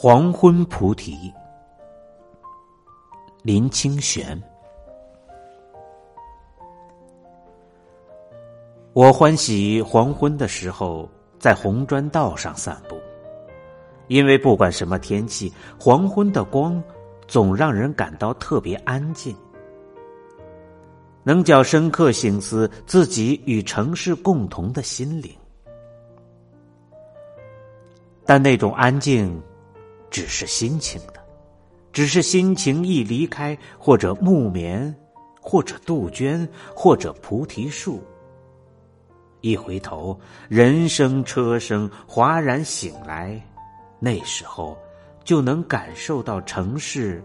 黄昏菩提，林清玄。我欢喜黄昏的时候在红砖道上散步，因为不管什么天气，黄昏的光总让人感到特别安静，能较深刻醒思自己与城市共同的心灵。但那种安静。只是心情的，只是心情一离开，或者木棉，或者杜鹃，或者菩提树。一回头，人声车声哗然醒来，那时候就能感受到城市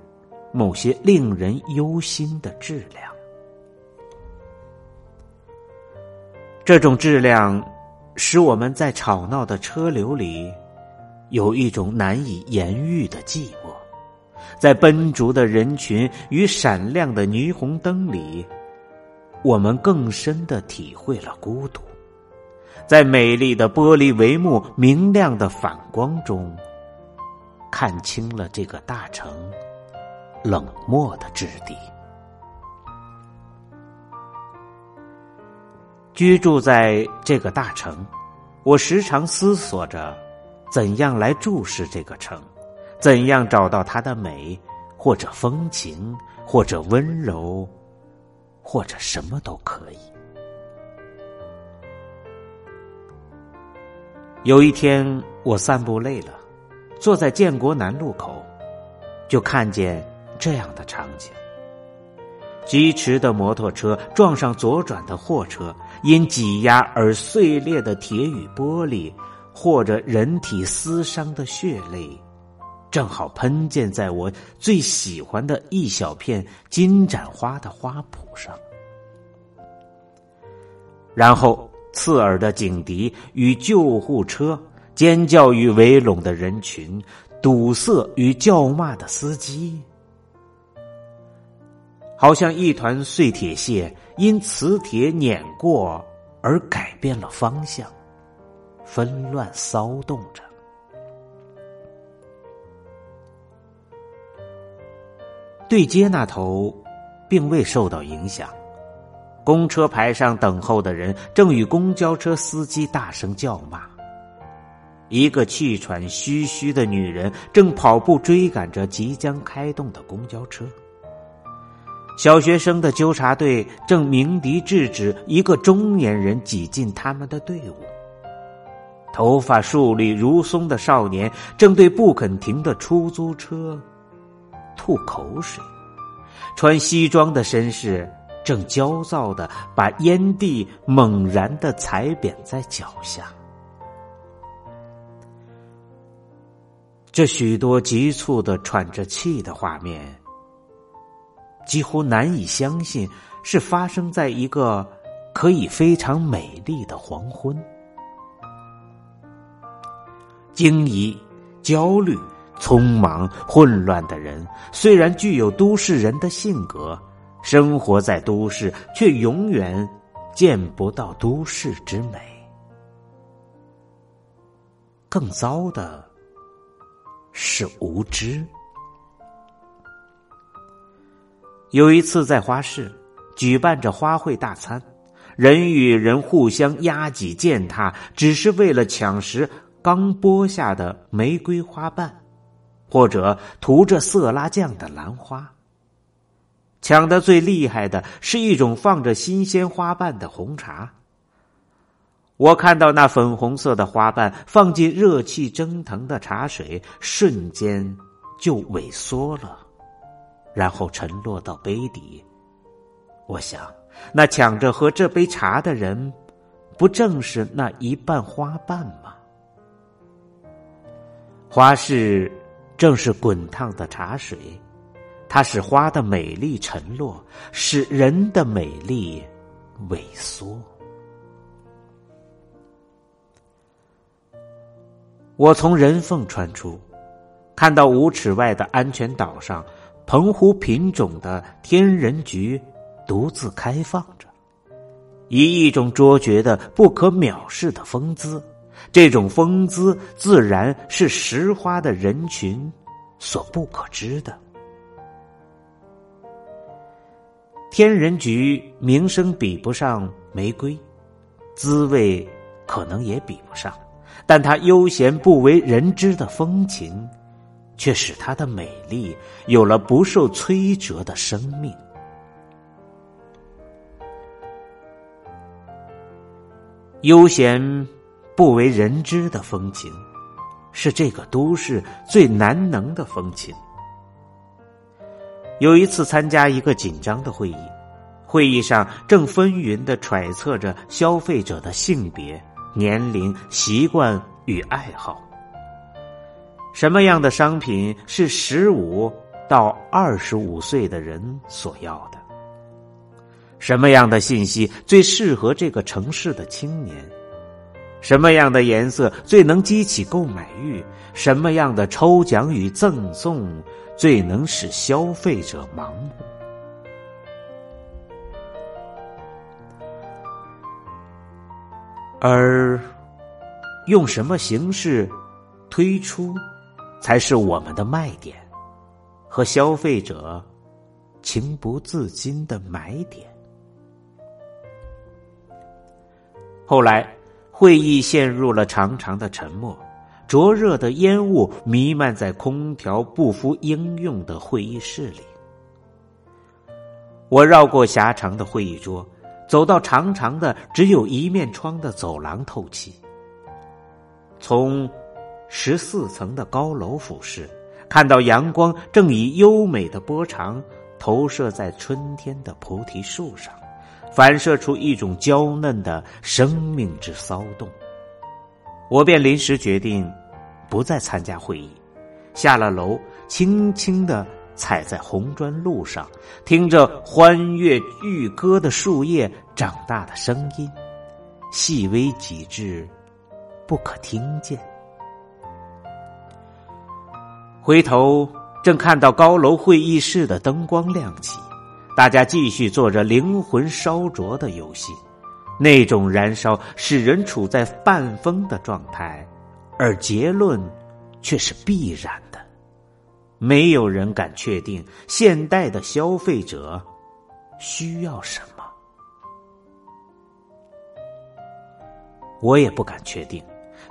某些令人忧心的质量。这种质量，使我们在吵闹的车流里。有一种难以言喻的寂寞，在奔逐的人群与闪亮的霓虹灯里，我们更深的体会了孤独。在美丽的玻璃帷幕明亮的反光中，看清了这个大城冷漠的质地。居住在这个大城，我时常思索着。怎样来注视这个城？怎样找到它的美，或者风情，或者温柔，或者什么都可以。有一天，我散步累了，坐在建国南路口，就看见这样的场景：疾驰的摩托车撞上左转的货车，因挤压而碎裂的铁与玻璃。或者人体撕伤的血泪，正好喷溅在我最喜欢的一小片金盏花的花圃上。然后，刺耳的警笛与救护车，尖叫与围拢的人群，堵塞与叫骂的司机，好像一团碎铁屑因磁铁碾过而改变了方向。纷乱骚动着，对街那头并未受到影响。公车牌上等候的人正与公交车司机大声叫骂。一个气喘吁吁的女人正跑步追赶着即将开动的公交车。小学生的纠察队正鸣笛制止一个中年人挤进他们的队伍。头发竖立如松的少年正对不肯停的出租车吐口水，穿西装的绅士正焦躁的把烟蒂猛然的踩扁在脚下。这许多急促的喘着气的画面，几乎难以相信是发生在一个可以非常美丽的黄昏。惊疑、焦虑、匆忙、混乱的人，虽然具有都市人的性格，生活在都市，却永远见不到都市之美。更糟的是无知。有一次在花市举办着花卉大餐，人与人互相压挤践踏，只是为了抢食。刚剥下的玫瑰花瓣，或者涂着色拉酱的兰花。抢的最厉害的是一种放着新鲜花瓣的红茶。我看到那粉红色的花瓣放进热气蒸腾的茶水，瞬间就萎缩了，然后沉落到杯底。我想，那抢着喝这杯茶的人，不正是那一半花瓣吗？花市正是滚烫的茶水，它使花的美丽沉落，使人的美丽萎缩。我从人缝穿出，看到五尺外的安全岛上，澎湖品种的天人菊独自开放着，以一种卓绝的、不可藐视的风姿。这种风姿自然是拾花的人群所不可知的。天人菊名声比不上玫瑰，滋味可能也比不上，但它悠闲不为人知的风情，却使它的美丽有了不受摧折的生命。悠闲不为人知的风情，是这个都市最难能的风情。有一次参加一个紧张的会议，会议上正纷纭的揣测着消费者的性别、年龄、习惯与爱好。什么样的商品是十五到二十五岁的人所要的？什么样的信息最适合这个城市的青年？什么样的颜色最能激起购买欲？什么样的抽奖与赠送？最能使消费者盲目，而用什么形式推出，才是我们的卖点和消费者情不自禁的买点。后来，会议陷入了长长的沉默。灼热的烟雾弥漫在空调不敷应用的会议室里。我绕过狭长的会议桌，走到长长的只有一面窗的走廊透气。从十四层的高楼俯视，看到阳光正以优美的波长投射在春天的菩提树上，反射出一种娇嫩的生命之骚动。我便临时决定。不再参加会议，下了楼，轻轻的踩在红砖路上，听着欢悦欲歌的树叶长大的声音，细微几至不可听见。回头正看到高楼会议室的灯光亮起，大家继续做着灵魂烧灼的游戏，那种燃烧使人处在半疯的状态。而结论却是必然的，没有人敢确定现代的消费者需要什么，我也不敢确定，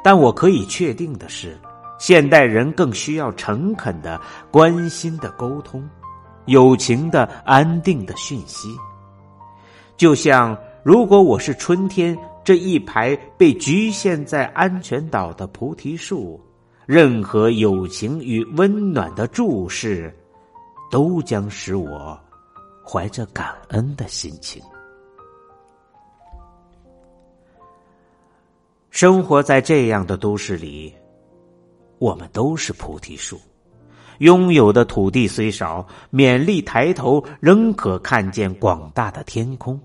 但我可以确定的是，现代人更需要诚恳的、关心的沟通，友情的、安定的讯息，就像如果我是春天。这一排被局限在安全岛的菩提树，任何友情与温暖的注视，都将使我怀着感恩的心情。生活在这样的都市里，我们都是菩提树，拥有的土地虽少，勉力抬头，仍可看见广大的天空。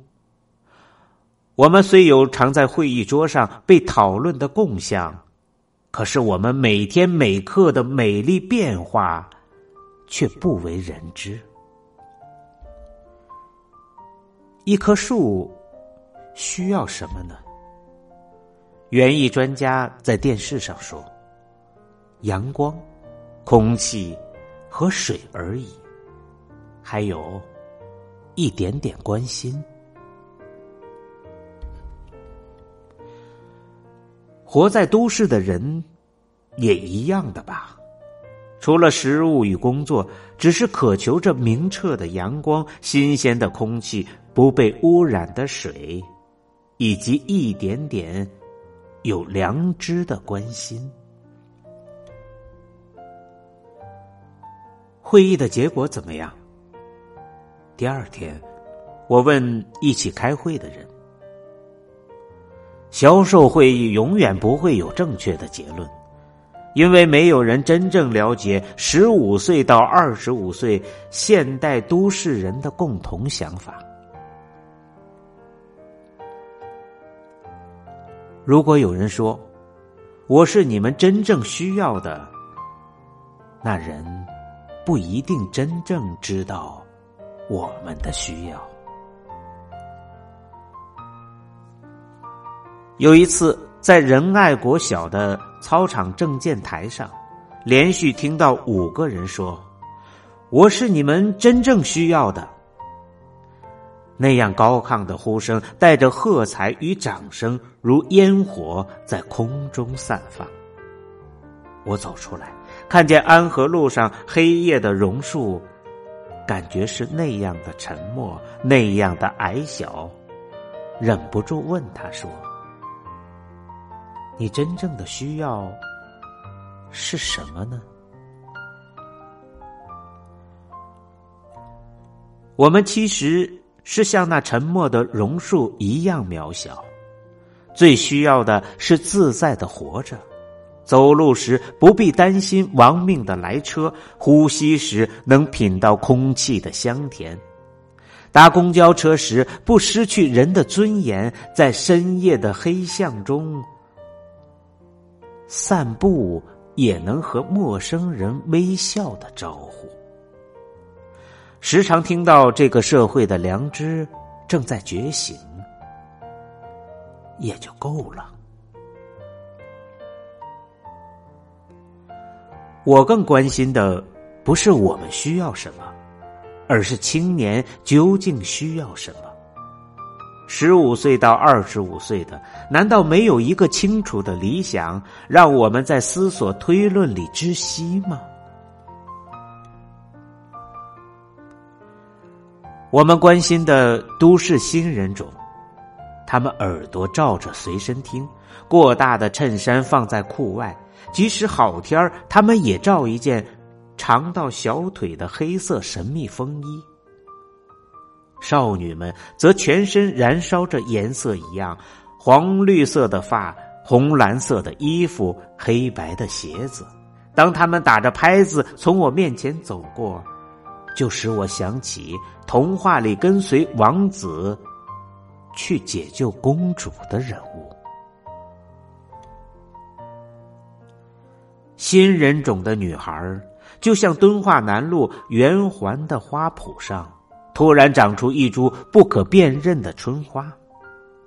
我们虽有常在会议桌上被讨论的共享，可是我们每天每刻的美丽变化，却不为人知。一棵树需要什么呢？园艺专家在电视上说：“阳光、空气和水而已，还有一点点关心。”活在都市的人，也一样的吧。除了食物与工作，只是渴求着明澈的阳光、新鲜的空气、不被污染的水，以及一点点有良知的关心。会议的结果怎么样？第二天，我问一起开会的人。销售会议永远不会有正确的结论，因为没有人真正了解十五岁到二十五岁现代都市人的共同想法。如果有人说我是你们真正需要的，那人不一定真正知道我们的需要。有一次，在仁爱国小的操场证件台上，连续听到五个人说：“我是你们真正需要的。”那样高亢的呼声，带着喝彩与掌声，如烟火在空中散放。我走出来，看见安和路上黑夜的榕树，感觉是那样的沉默，那样的矮小，忍不住问他说：“你真正的需要是什么呢？”我们其实。是像那沉默的榕树一样渺小，最需要的是自在的活着，走路时不必担心亡命的来车，呼吸时能品到空气的香甜，搭公交车时不失去人的尊严，在深夜的黑巷中散步也能和陌生人微笑的招呼。时常听到这个社会的良知正在觉醒，也就够了。我更关心的不是我们需要什么，而是青年究竟需要什么。十五岁到二十五岁的，难道没有一个清楚的理想，让我们在思索推论里窒息吗？我们关心的都市新人种，他们耳朵罩着随身听，过大的衬衫放在裤外，即使好天儿，他们也罩一件长到小腿的黑色神秘风衣。少女们则全身燃烧着颜色一样，黄绿色的发，红蓝色的衣服，黑白的鞋子。当他们打着拍子从我面前走过。就使我想起童话里跟随王子去解救公主的人物。新人种的女孩就像敦化南路圆环的花圃上，突然长出一株不可辨认的春花。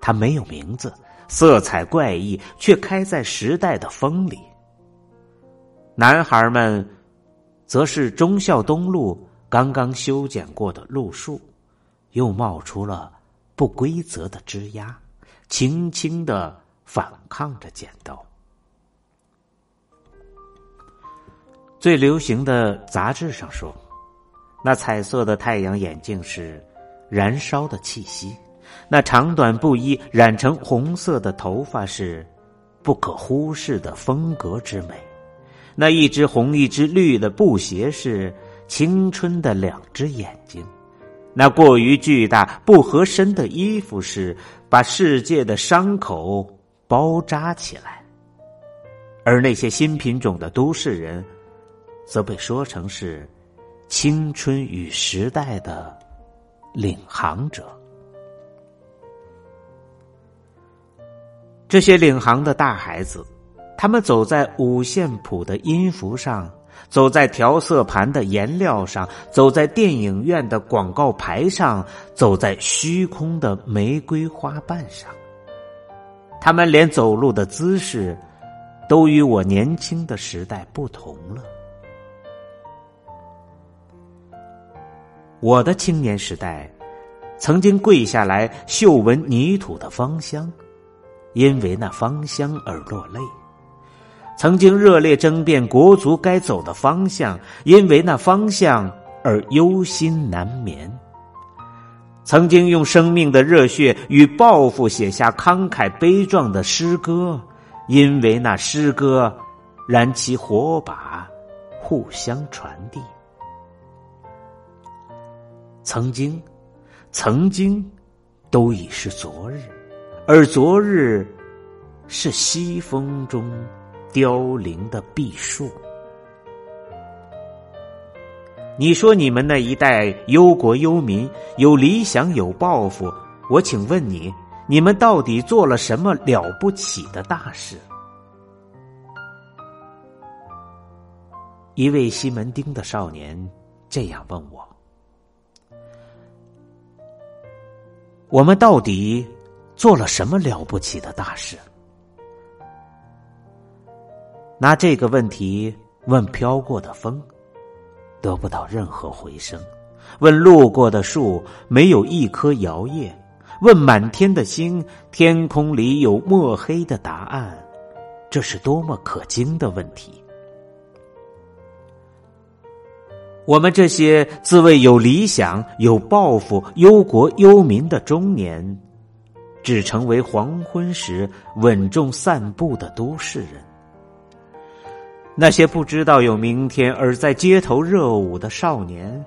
它没有名字，色彩怪异，却开在时代的风里。男孩们，则是忠孝东路。刚刚修剪过的路树，又冒出了不规则的枝丫，轻轻的反抗着剪刀。最流行的杂志上说，那彩色的太阳眼镜是燃烧的气息，那长短不一染成红色的头发是不可忽视的风格之美，那一只红一只绿的布鞋是。青春的两只眼睛，那过于巨大不合身的衣服是把世界的伤口包扎起来，而那些新品种的都市人，则被说成是青春与时代的领航者。这些领航的大孩子，他们走在五线谱的音符上。走在调色盘的颜料上，走在电影院的广告牌上，走在虚空的玫瑰花瓣上。他们连走路的姿势，都与我年轻的时代不同了。我的青年时代，曾经跪下来嗅闻泥土的芳香，因为那芳香而落泪。曾经热烈争辩国足该走的方向，因为那方向而忧心难眠。曾经用生命的热血与抱负写下慷慨悲壮的诗歌，因为那诗歌燃起火把，互相传递。曾经，曾经，都已是昨日，而昨日，是西风中。凋零的碧树。你说你们那一代忧国忧民，有理想有抱负，我请问你，你们到底做了什么了不起的大事？一位西门町的少年这样问我：“我们到底做了什么了不起的大事？”拿这个问题问飘过的风，得不到任何回声；问路过的树，没有一棵摇曳；问满天的星，天空里有墨黑的答案。这是多么可惊的问题！我们这些自谓有理想、有抱负、忧国忧民的中年，只成为黄昏时稳重散步的都市人。那些不知道有明天而在街头热舞的少年，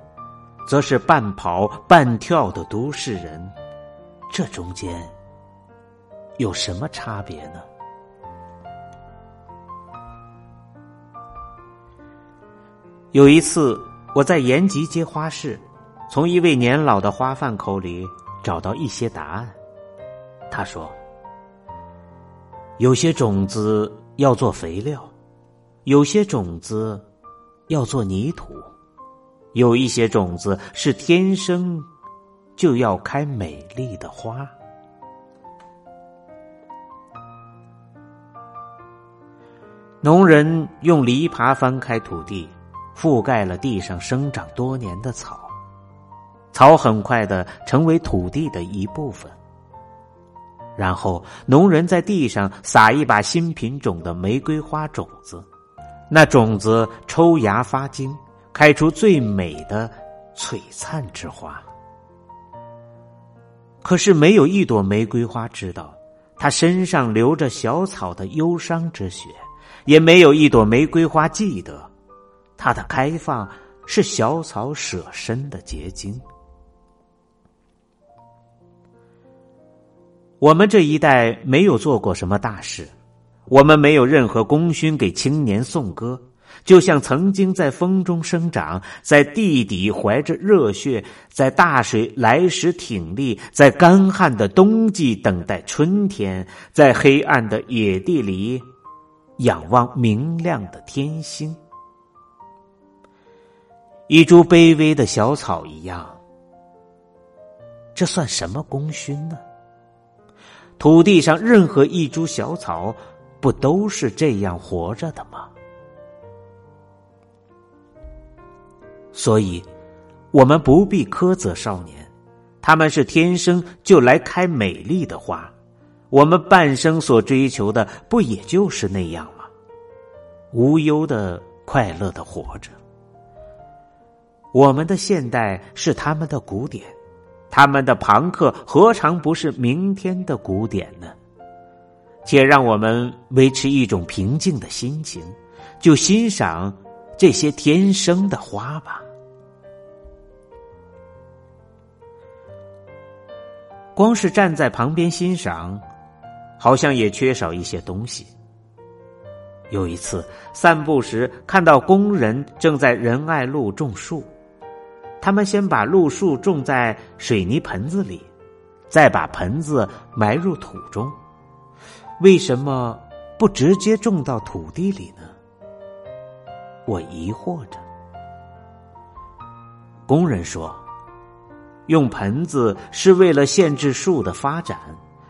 则是半跑半跳的都市人。这中间有什么差别呢？有一次，我在延吉街花市，从一位年老的花贩口里找到一些答案。他说：“有些种子要做肥料，有些种子要做泥土，有一些种子是天生就要开美丽的花。”农人用犁耙翻开土地。覆盖了地上生长多年的草，草很快的成为土地的一部分。然后，农人在地上撒一把新品种的玫瑰花种子，那种子抽芽发茎，开出最美的璀璨之花。可是，没有一朵玫瑰花知道，它身上流着小草的忧伤之血；也没有一朵玫瑰花记得。它的开放是小草舍身的结晶。我们这一代没有做过什么大事，我们没有任何功勋给青年颂歌，就像曾经在风中生长，在地底怀着热血，在大水来时挺立，在干旱的冬季等待春天，在黑暗的野地里仰望明亮的天星。一株卑微的小草一样，这算什么功勋呢？土地上任何一株小草，不都是这样活着的吗？所以，我们不必苛责少年，他们是天生就来开美丽的花。我们半生所追求的，不也就是那样吗？无忧的、快乐的活着。我们的现代是他们的古典，他们的朋克何尝不是明天的古典呢？且让我们维持一种平静的心情，就欣赏这些天生的花吧。光是站在旁边欣赏，好像也缺少一些东西。有一次散步时，看到工人正在仁爱路种树。他们先把露树种在水泥盆子里，再把盆子埋入土中。为什么不直接种到土地里呢？我疑惑着。工人说：“用盆子是为了限制树的发展，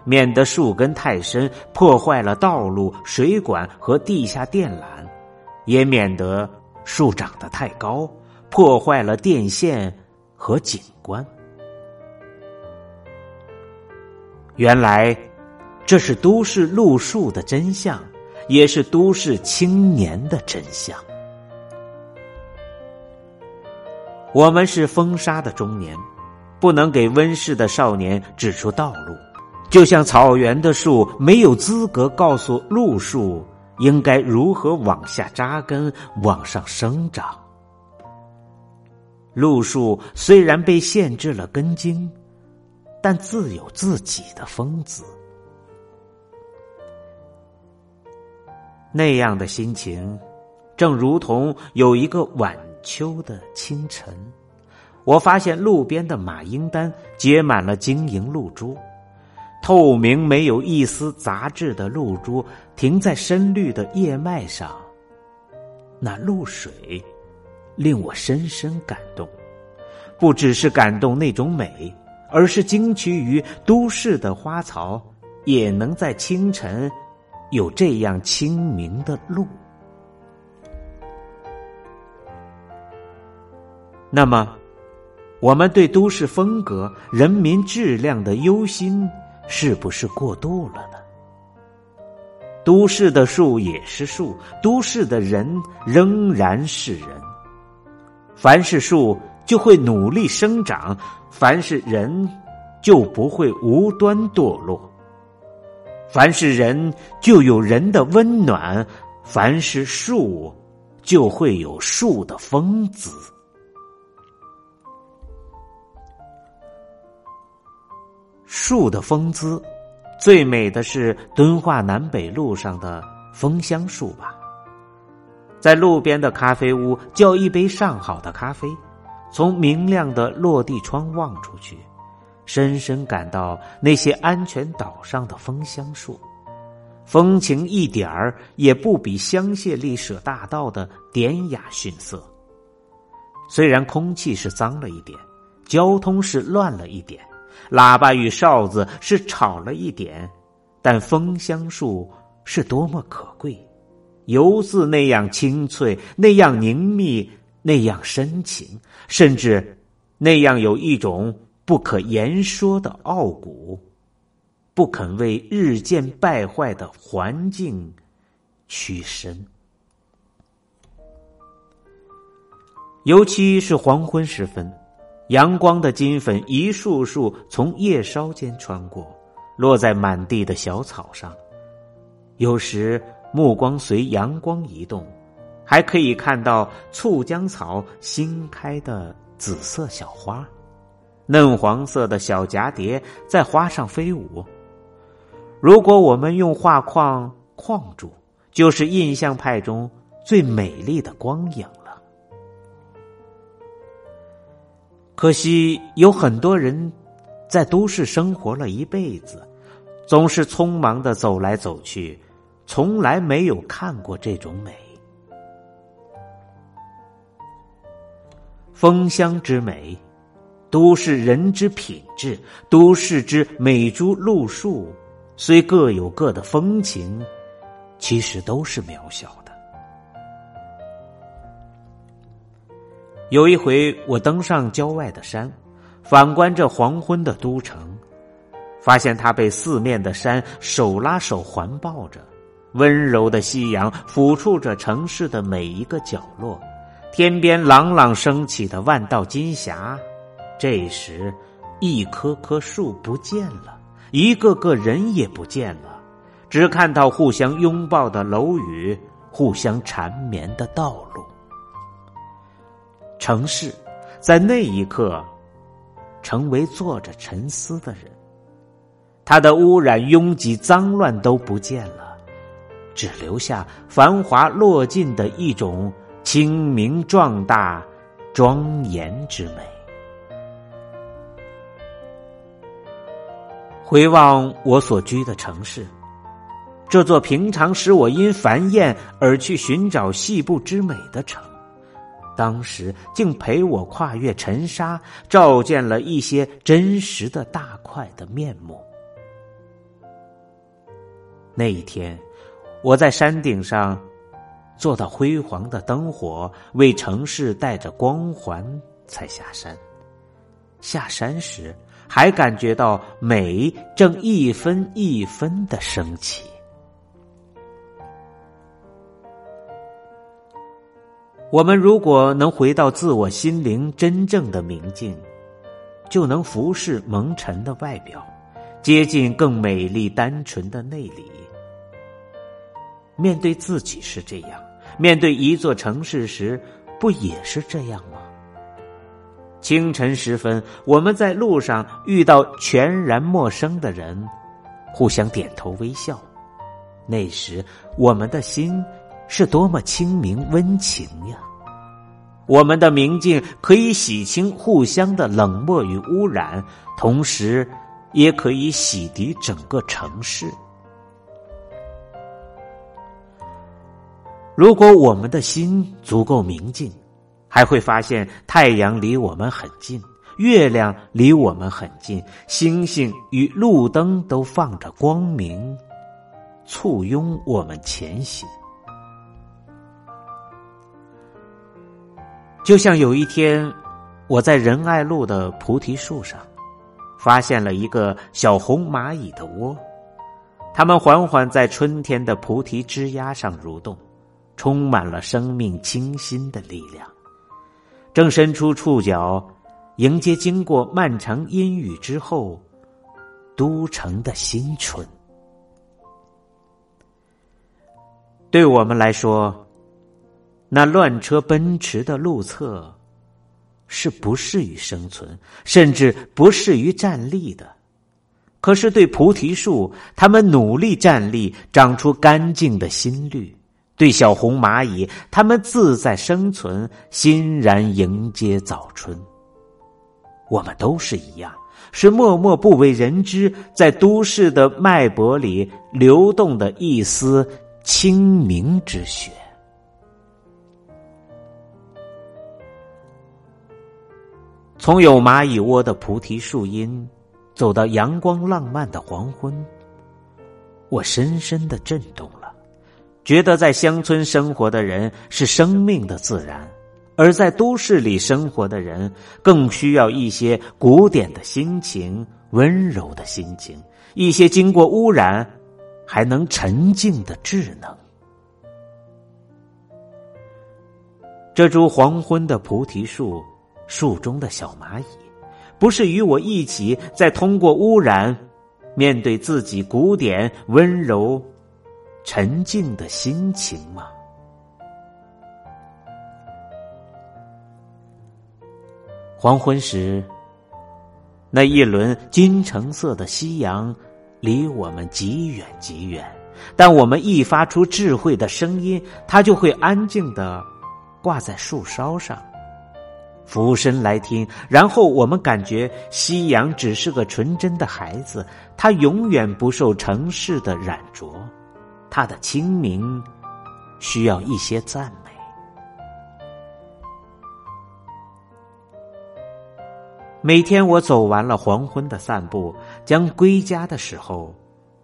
免得树根太深破坏了道路、水管和地下电缆，也免得树长得太高。”破坏了电线和景观。原来，这是都市路树的真相，也是都市青年的真相。我们是风沙的中年，不能给温室的少年指出道路，就像草原的树没有资格告诉路树应该如何往下扎根、往上生长。路树虽然被限制了根茎，但自有自己的风姿。那样的心情，正如同有一个晚秋的清晨，我发现路边的马缨丹结满了晶莹露珠，透明没有一丝杂质的露珠停在深绿的叶脉上，那露水。令我深深感动。不只是感动那种美而是惊奇于都市的花草也能在清晨有这样清明的路。那么我们对都市风格人民质量的忧心是不是过度了呢？都市的树也是树都市的人仍然是人凡是树，就会努力生长；凡是人，就不会无端堕落；凡是人，就有人的温暖；凡是树，就会有树的风姿。树的风姿，最美的是敦化南北路上的枫香树吧。在路边的咖啡屋叫一杯上好的咖啡，从明亮的落地窗望出去，深深感到那些安全岛上的枫香树，风情一点儿也不比香榭丽舍大道的典雅逊色。虽然空气是脏了一点，交通是乱了一点。喇叭与哨子是吵了一点，但枫香树是多么可贵，犹自那样清脆，那样凝密，那样深情，甚至那样有一种不可言说的傲骨，不肯为日渐败坏的环境屈身。尤其是黄昏时分。阳光的金粉一束束从叶梢间穿过，落在满地的小草上。有时目光随阳光移动，还可以看到醋浆草新开的紫色小花，嫩黄色的小蛱蝶在花上飞舞。如果我们用画框框住，就是印象派中最美丽的光影了。可惜有很多人，在都市生活了一辈子，总是匆忙的走来走去，从来没有看过这种美。风香之美，都市人之品质，都市之美珠露树，虽各有各的风情，其实都是渺小的。有一回，我登上郊外的山，反观这黄昏的都城，发现它被四面的山手拉手环抱着，温柔的夕阳抚触着城市的每一个角落，天边朗朗升起的万道金霞。这时，一棵棵树不见了，一个个人也不见了，只看到互相拥抱的楼宇，互相缠绵的道路。城市，在那一刻，成为坐着沉思的人。它的污染、拥挤、脏乱都不见了，只留下繁华落尽的一种清明、壮大、庄严之美。回望我所居的城市，这座平常使我因繁艳而去寻找细部之美的城。当时竟陪我跨越尘沙，照见了一些真实的大块的面目。那一天，我在山顶上，做到辉煌的灯火为城市带着光环，才下山。下山时，还感觉到美正一分一分的升起。我们如果能回到自我心灵真正的明镜，就能服侍蒙尘的外表，接近更美丽单纯的内里。面对自己是这样，面对一座城市时，不也是这样吗？清晨时分，我们在路上遇到全然陌生的人，互相点头微笑，那时我们的心。是多么清明温情呀！我们的明镜可以洗清互相的冷漠与污染，同时也可以洗涤整个城市。如果我们的心足够明净，还会发现太阳离我们很近，月亮离我们很近，星星与路灯都放着光明，簇拥我们前行。就像有一天，我在仁爱路的菩提树上，发现了一个小红蚂蚁的窝，它们缓缓在春天的菩提枝丫上蠕动，充满了生命清新的力量，正伸出触角，迎接经过漫长阴雨之后，都城的新春。对我们来说，那乱车奔驰的路侧。是不适于生存，甚至不适于站立的。可是对菩提树，他们努力站立，长出干净的新绿；对小红蚂蚁，他们自在生存，欣然迎接早春。我们都是一样，是默默不为人知，在都市的脉搏里流动的一丝清明之血。从有蚂蚁窝的菩提树荫，走到阳光浪漫的黄昏，我深深的震动了，觉得在乡村生活的人是生命的自然，而在都市里生活的人更需要一些古典的心情、温柔的心情，一些经过污染还能沉静的智能。这株黄昏的菩提树。树中的小蚂蚁，不是与我一起在通过污染，面对自己古典、温柔、沉静的心情吗？黄昏时，那一轮金橙色的夕阳，离我们极远极远，但我们一发出智慧的声音，它就会安静的挂在树梢上。俯身来听，然后我们感觉夕阳只是个纯真的孩子，他永远不受城市的染着，他的清明需要一些赞美。每天我走完了黄昏的散步，将归家的时候，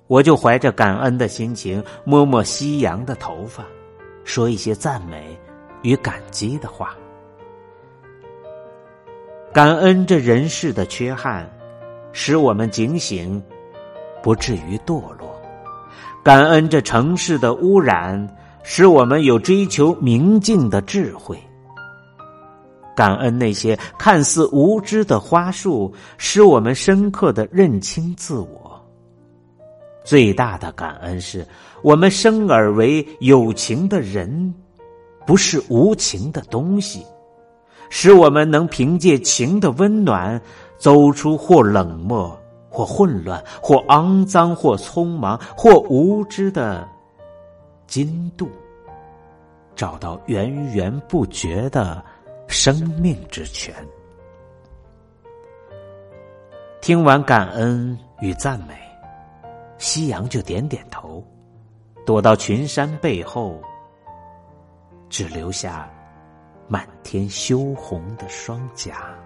我就怀着感恩的心情摸摸夕阳的头发，说一些赞美与感激的话。感恩这人世的缺憾，使我们警醒，不至于堕落；感恩这城市的污染，使我们有追求明净的智慧；感恩那些看似无知的花束，使我们深刻的认清自我。最大的感恩是我们生而为有情的人，不是无情的东西。使我们能凭借情的温暖，走出或冷漠、或混乱、或肮脏、或匆忙、或无知的金度，找到源源不绝的生命之泉。听完感恩与赞美，夕阳就点点头，躲到群山背后，只留下。满天羞红的双颊。